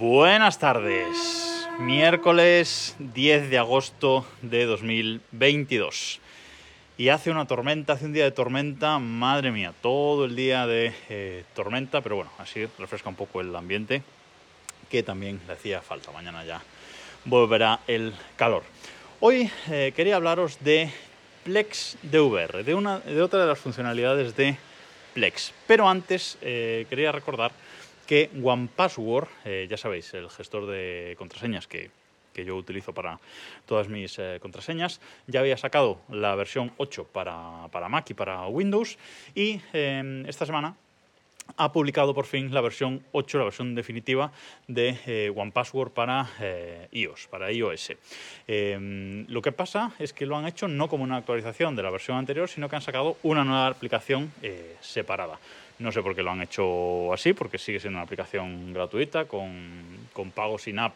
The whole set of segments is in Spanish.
Buenas tardes. Miércoles 10 de agosto de 2022. Y hace una tormenta, hace un día de tormenta, madre mía, todo el día de eh, tormenta, pero bueno, así refresca un poco el ambiente, que también le hacía falta. Mañana ya volverá el calor. Hoy eh, quería hablaros de Plex DVR, de, una, de otra de las funcionalidades de Plex. Pero antes eh, quería recordar que OnePassword, eh, ya sabéis, el gestor de contraseñas que, que yo utilizo para todas mis eh, contraseñas, ya había sacado la versión 8 para, para Mac y para Windows y eh, esta semana ha publicado por fin la versión 8, la versión definitiva de eh, OnePassword para eh, iOS, para iOS. Eh, lo que pasa es que lo han hecho no como una actualización de la versión anterior, sino que han sacado una nueva aplicación eh, separada. No sé por qué lo han hecho así, porque sigue siendo una aplicación gratuita con, con pago sin app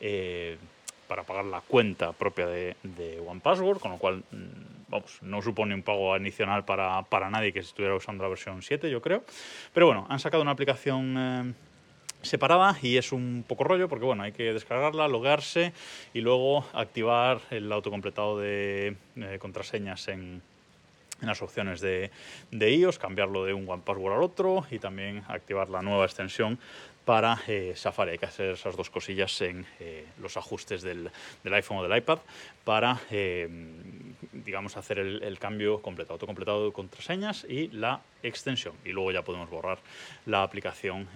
eh, para pagar la cuenta propia de, de OnePassword, con lo cual, mm, vamos, no supone un pago adicional para, para nadie que estuviera usando la versión 7, yo creo. Pero bueno, han sacado una aplicación eh, separada y es un poco rollo porque bueno, hay que descargarla, logarse y luego activar el autocompletado de eh, contraseñas en, en las opciones de, de, iOS, cambiarlo de un OnePassword al otro y también activar la nueva extensión para eh, Safari. Hay que hacer esas dos cosillas en eh, los ajustes del, iPhone o del iPad para, eh, digamos, hacer el, cambio completo, autocompletado de contraseñas y la extensión. Y luego ya podemos borrar la aplicación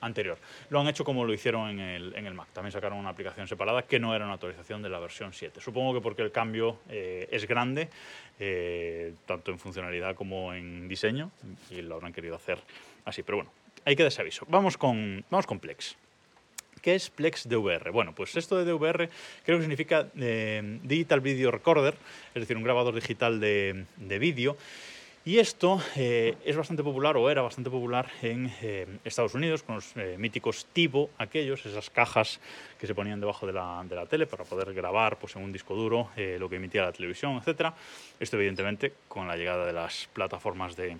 anterior. Lo han hecho como lo hicieron en el, Mac. También sacaron una aplicación separada que no era una actualización de la versión 7. Supongo que porque el cambio eh, es grande, tanto en funcionalidad como en diseño, y lo habrán querido hacer así. Pero bueno, hay que desaviso. Vamos con, vamos con Plex. ¿Qué es Plex DVR? Bueno, pues esto de DVR creo que significa eh, Digital Video Recorder, es decir, un grabador digital de, de vídeo. Y esto eh, es bastante popular, o era bastante popular, en eh, Estados Unidos, con los míticos TiVo, aquellos, esas cajas que se ponían debajo de la, de la tele para poder grabar pues, en un disco duro lo que emitía la televisión, etc. Esto, evidentemente, con la llegada de las plataformas de,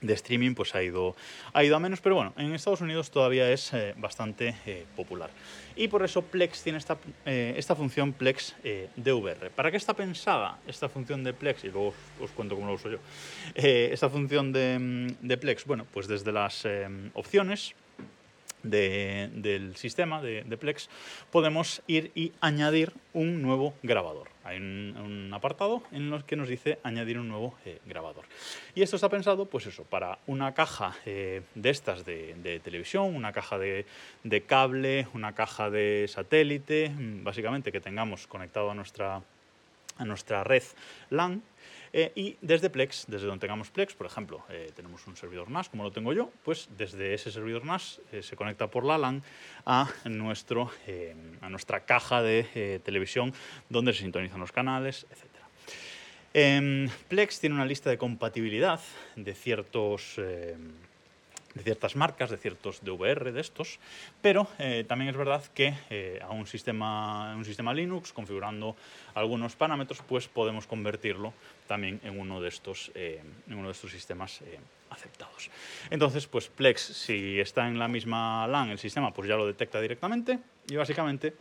de streaming pues ha ido, ha ido a menos, pero bueno, en Estados Unidos todavía es eh, bastante eh, popular. Y por eso Plex tiene esta, eh, esta función Plex DVR. ¿Para qué está pensada esta función de Plex? Y luego os, os cuento cómo lo uso yo. Esta función de, de, Plex, bueno, pues desde las opciones de, del sistema de, Plex podemos ir y añadir un nuevo grabador. Hay un, apartado en el que nos dice añadir un nuevo eh, grabador. Y esto está pensado, pues eso, para una caja eh, de estas de, de, televisión, una caja de, cable, una caja de satélite, básicamente que tengamos conectado a nuestra, a nuestra red LAN eh, y desde Plex, desde donde tengamos Plex, por ejemplo, eh, tenemos un servidor NAS, como lo tengo yo, pues desde ese servidor NAS eh, se conecta por la LAN a, nuestro, a nuestra caja de televisión donde se sintonizan los canales, etc. Eh, Plex tiene una lista de compatibilidad de ciertos de ciertas marcas, de ciertos DVR de estos, pero eh, también es verdad que eh, a un sistema, un sistema Linux, configurando algunos parámetros, pues podemos convertirlo también en uno de estos, eh, en uno de estos sistemas aceptados. Entonces, pues Plex, si está en la misma LAN el sistema, pues ya lo detecta directamente y básicamente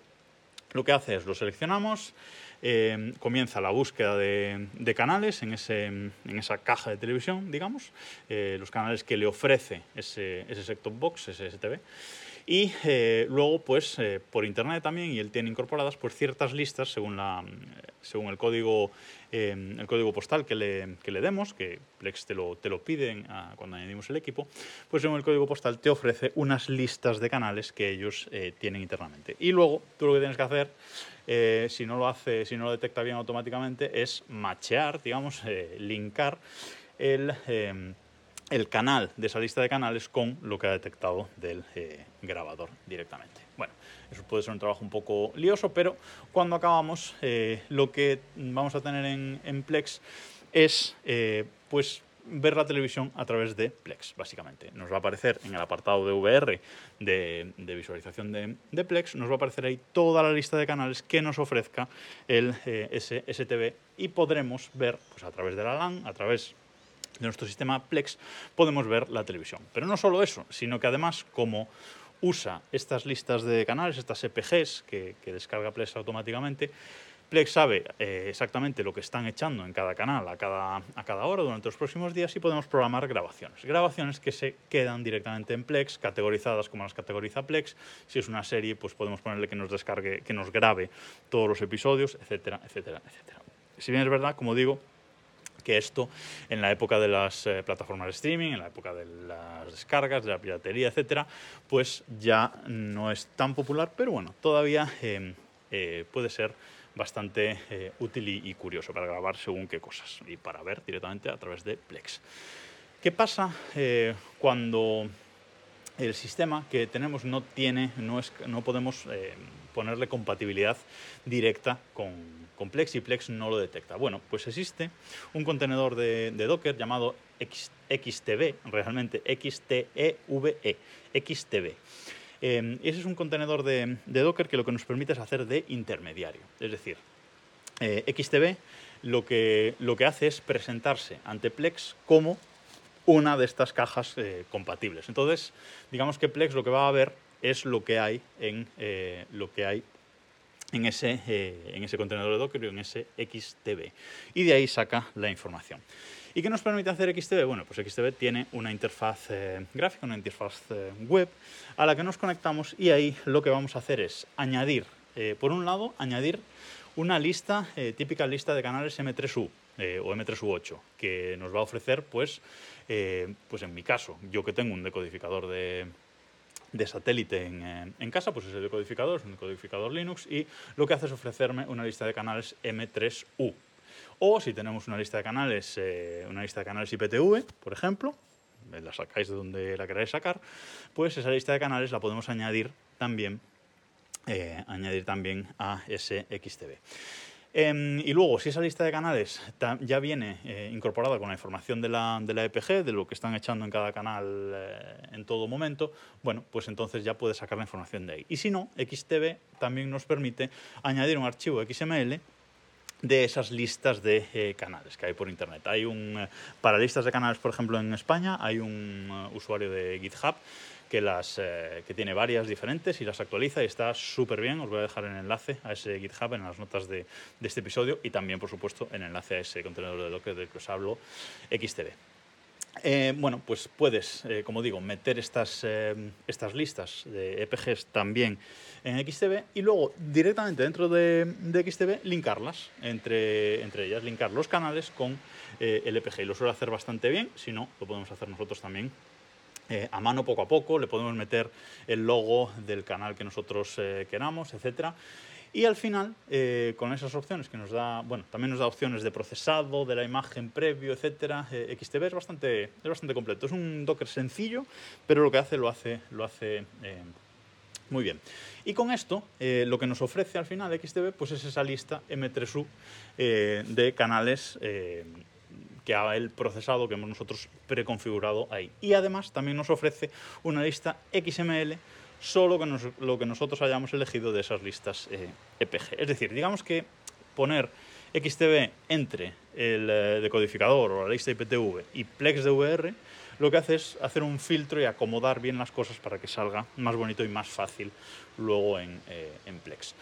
lo que hace es lo seleccionamos, eh, comienza la búsqueda de, canales en, ese, en, esa caja de televisión, digamos, eh, los canales que le ofrece ese, ese set-top box, ese STV. Y eh, luego, pues, por internet también, y él tiene incorporadas pues, ciertas listas según, la, según el, código, eh, el código postal que le, que le demos, que Plex te lo, te lo piden a, cuando añadimos el equipo, pues según el código postal te ofrece unas listas de canales que ellos eh, tienen internamente. Y luego, tú lo que tienes que hacer, eh, si no lo hace, si no lo detecta bien automáticamente, es machear, digamos, eh, linkar el el canal de esa lista de canales con lo que ha detectado del eh, grabador directamente. Bueno, eso puede ser un trabajo un poco lioso, pero cuando acabamos, eh, lo que vamos a tener en, Plex es eh, pues ver la televisión a través de Plex, básicamente. Nos va a aparecer en el apartado de VR de, visualización de, Plex, nos va a aparecer ahí toda la lista de canales que nos ofrezca el eh, y podremos ver pues, a través de la LAN, a través de nuestro sistema Plex podemos ver la televisión. Pero no solo eso, sino que además como usa estas listas de canales, estas EPGs que, descarga Plex automáticamente, Plex sabe eh, exactamente lo que están echando en cada canal a cada, a cada hora durante los próximos días y podemos programar grabaciones. Grabaciones que se quedan directamente en Plex, categorizadas como las categoriza Plex. Si es una serie, pues podemos ponerle que nos descargue, que nos grabe todos los episodios, etcétera, etcétera, etcétera. Si bien es verdad, como digo, que esto en la época de las eh, plataformas de streaming, en la época de las descargas, de la piratería, etcétera, pues ya no es tan popular, pero bueno, todavía eh, eh, puede ser bastante eh, útil y, y, curioso para grabar según qué cosas y para ver directamente a través de Plex. ¿Qué pasa cuando el sistema que tenemos no tiene, no, es, no podemos eh, ponerle compatibilidad directa con, Plex y Plex no lo detecta? Bueno, pues existe un contenedor de, Docker llamado X, XTB, realmente XTEVE, XTB. Eh, ese es un contenedor de, de, Docker que lo que nos permite es hacer de intermediario. Es decir, eh, XTB lo que, lo que hace es presentarse ante Plex como una de estas cajas eh, compatibles. Entonces, digamos que Plex lo que va a ver es lo que hay en, eh, lo que hay en, ese, eh, en ese contenedor de Docker en ese XTB. Y de ahí saca la información. ¿Y qué nos permite hacer XTB? Bueno, pues XTB tiene una interfaz eh, gráfica, una interfaz web a la que nos conectamos y ahí lo que vamos a hacer es añadir, por un lado, añadir una lista, típica lista de canales M3U eh, o M3U8, que nos va a ofrecer, pues, pues en mi caso, yo que tengo un decodificador de, de satélite en, en, casa, pues ese decodificador es un decodificador Linux y lo que hace es ofrecerme una lista de canales M3U. O si tenemos una lista de canales, eh, una lista de canales IPTV, por ejemplo, la sacáis de donde la queráis sacar, pues esa lista de canales la podemos añadir también, eh, añadir también a ese XTB. Eh, y luego, si esa lista de canales ya viene eh, incorporada con la información de la, de la, EPG, de lo que están echando en cada canal eh, en todo momento, bueno, pues entonces ya puedes sacar la información de ahí. Y si no, XTB también nos permite añadir un archivo XML de esas listas de eh, canales que hay por internet. Hay un eh, para listas de canales, por ejemplo, en España hay un uh, usuario de GitHub que las eh, que tiene varias diferentes y las actualiza y está súper bien. Os voy a dejar el enlace a ese GitHub en las notas de, este episodio y también, por supuesto, el enlace a ese contenedor de Docker del que os hablo, XTB. Eh, bueno, pues puedes, eh, como digo, meter estas, estas listas de EPGs también en XTB y luego directamente dentro de, de XTB linkarlas entre, entre ellas, linkar los canales con el EPG. Y lo suele hacer bastante bien, si no, lo podemos hacer nosotros también eh, a mano poco a poco, le podemos meter el logo del canal que nosotros eh, queramos, etcétera. Y al final, eh, con esas opciones que nos da, bueno, también nos da opciones de procesado, de la imagen previo, etcétera, XTB es bastante, es bastante completo. Es un Docker sencillo, pero lo que hace lo hace, lo hace muy bien. Y con esto, lo que nos ofrece al final XTB pues es esa lista M3U eh, de canales que ha el procesado que hemos nosotros preconfigurado ahí. Y además también nos ofrece una lista XML solo con lo que nosotros hayamos elegido de esas listas eh, EPG. Es decir, digamos que poner XTB entre el eh, decodificador o la lista IPTV y PlexDVR lo que hace es hacer un filtro y acomodar bien las cosas para que salga más bonito y más fácil luego en, eh, Plex.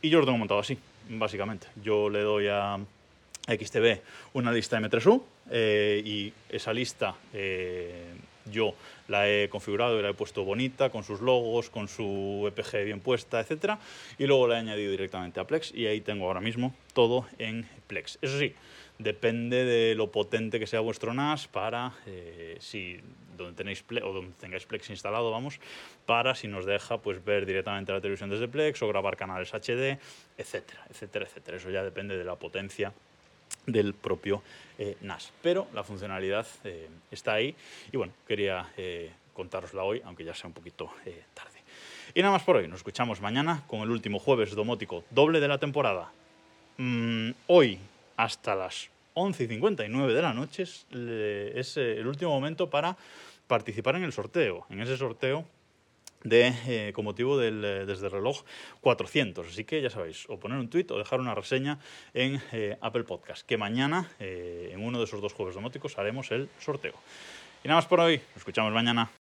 Y yo lo tengo montado así, básicamente. Yo le doy a XTB una lista M3U eh, y esa lista eh, yo la he configurado y la he puesto bonita, con sus logos, con su EPG bien puesta, etc. Y luego la he añadido directamente a Plex y ahí tengo ahora mismo todo en Plex. Eso sí, depende de lo potente que sea vuestro NAS para, eh, si donde tenéis Plex, o donde tengáis Plex instalado, vamos, para si nos deja pues ver directamente la televisión desde Plex o grabar canales HD, etcétera, etcétera, etcétera. Eso ya depende de la potencia del propio eh, NAS. Pero la funcionalidad eh, está ahí y bueno, quería eh, contárosla hoy, aunque ya sea un poquito eh, tarde. Y nada más por hoy, nos escuchamos mañana con el último jueves domótico doble de la temporada. Mm, hoy hasta las 11 y 59 de la noche es, es el último momento para participar en el sorteo. En ese sorteo de, eh, con motivo del eh, desde el reloj 400. Así que ya sabéis, o poner un tweet o dejar una reseña en eh, Apple Podcast, que mañana, eh, en uno de esos dos jueves domóticos, haremos el sorteo. Y nada más por hoy, nos escuchamos mañana.